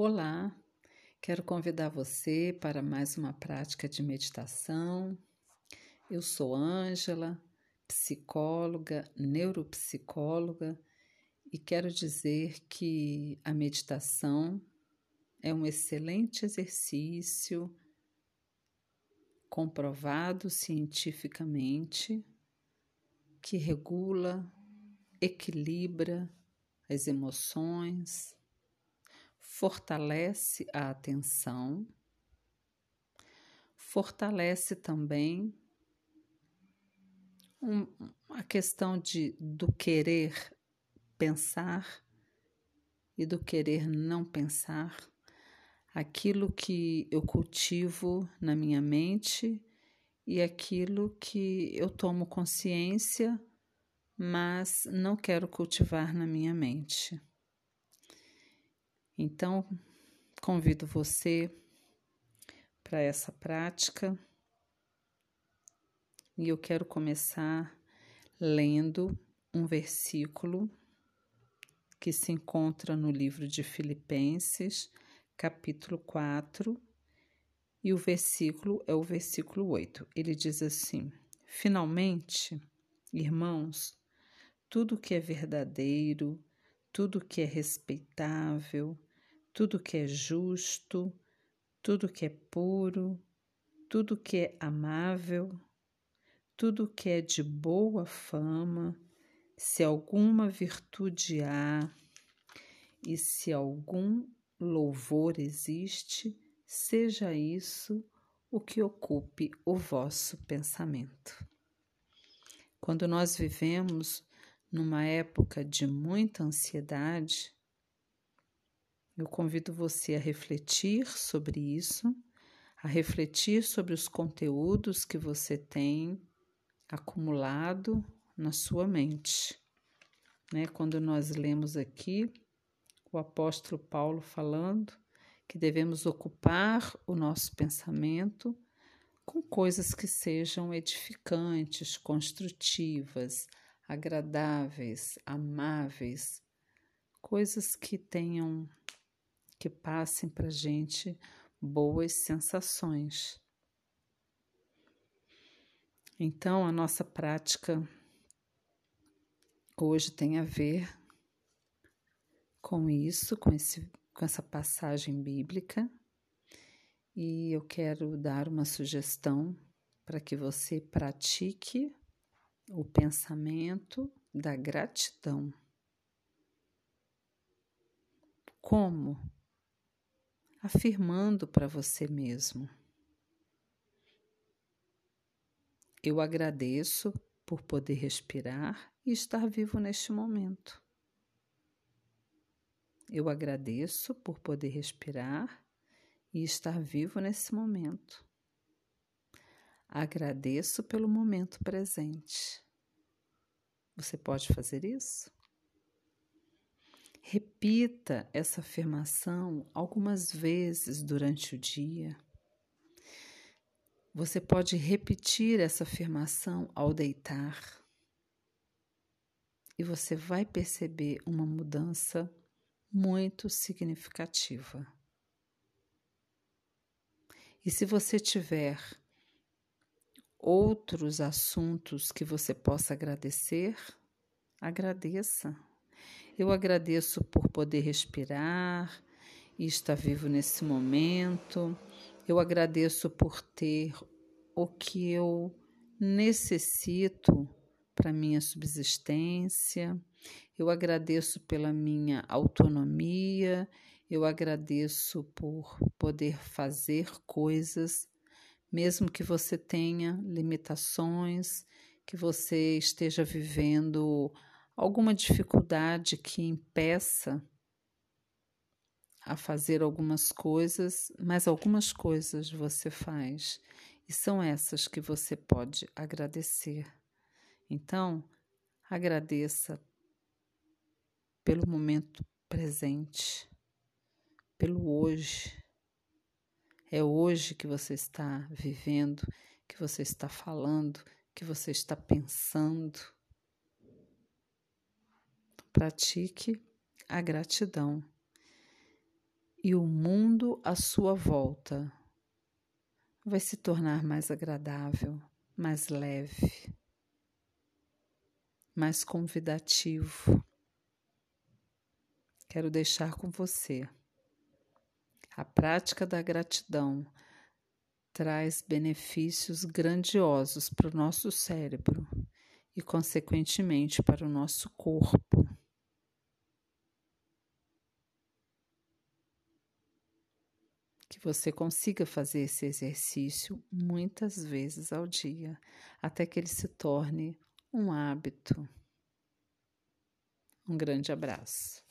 Olá, quero convidar você para mais uma prática de meditação. Eu sou Ângela, psicóloga, neuropsicóloga, e quero dizer que a meditação é um excelente exercício comprovado cientificamente que regula, equilibra as emoções fortalece a atenção, fortalece também um, a questão de, do querer pensar e do querer não pensar, aquilo que eu cultivo na minha mente e aquilo que eu tomo consciência, mas não quero cultivar na minha mente. Então, convido você para essa prática e eu quero começar lendo um versículo que se encontra no livro de Filipenses, capítulo 4, e o versículo é o versículo 8. Ele diz assim: Finalmente, irmãos, tudo que é verdadeiro, tudo que é respeitável, tudo que é justo, tudo que é puro, tudo que é amável, tudo que é de boa fama, se alguma virtude há e se algum louvor existe, seja isso o que ocupe o vosso pensamento. Quando nós vivemos numa época de muita ansiedade, eu convido você a refletir sobre isso, a refletir sobre os conteúdos que você tem acumulado na sua mente. Né? Quando nós lemos aqui o apóstolo Paulo falando que devemos ocupar o nosso pensamento com coisas que sejam edificantes, construtivas, agradáveis, amáveis, coisas que tenham que passem para gente boas sensações. Então, a nossa prática hoje tem a ver com isso, com, esse, com essa passagem bíblica, e eu quero dar uma sugestão para que você pratique o pensamento da gratidão. Como? Afirmando para você mesmo: Eu agradeço por poder respirar e estar vivo neste momento. Eu agradeço por poder respirar e estar vivo nesse momento. Agradeço pelo momento presente. Você pode fazer isso? Repita essa afirmação algumas vezes durante o dia. Você pode repetir essa afirmação ao deitar. E você vai perceber uma mudança muito significativa. E se você tiver outros assuntos que você possa agradecer, agradeça. Eu agradeço por poder respirar e estar vivo nesse momento. Eu agradeço por ter o que eu necessito para minha subsistência. Eu agradeço pela minha autonomia. Eu agradeço por poder fazer coisas, mesmo que você tenha limitações, que você esteja vivendo alguma dificuldade que impeça a fazer algumas coisas, mas algumas coisas você faz e são essas que você pode agradecer. Então, agradeça pelo momento presente, pelo hoje. É hoje que você está vivendo, que você está falando, que você está pensando. Pratique a gratidão. e o mundo à sua volta vai se tornar mais agradável, mais leve, mais convidativo. Quero deixar com você. A prática da gratidão traz benefícios grandiosos para o nosso cérebro e, consequentemente, para o nosso corpo. Que você consiga fazer esse exercício muitas vezes ao dia, até que ele se torne um hábito. Um grande abraço.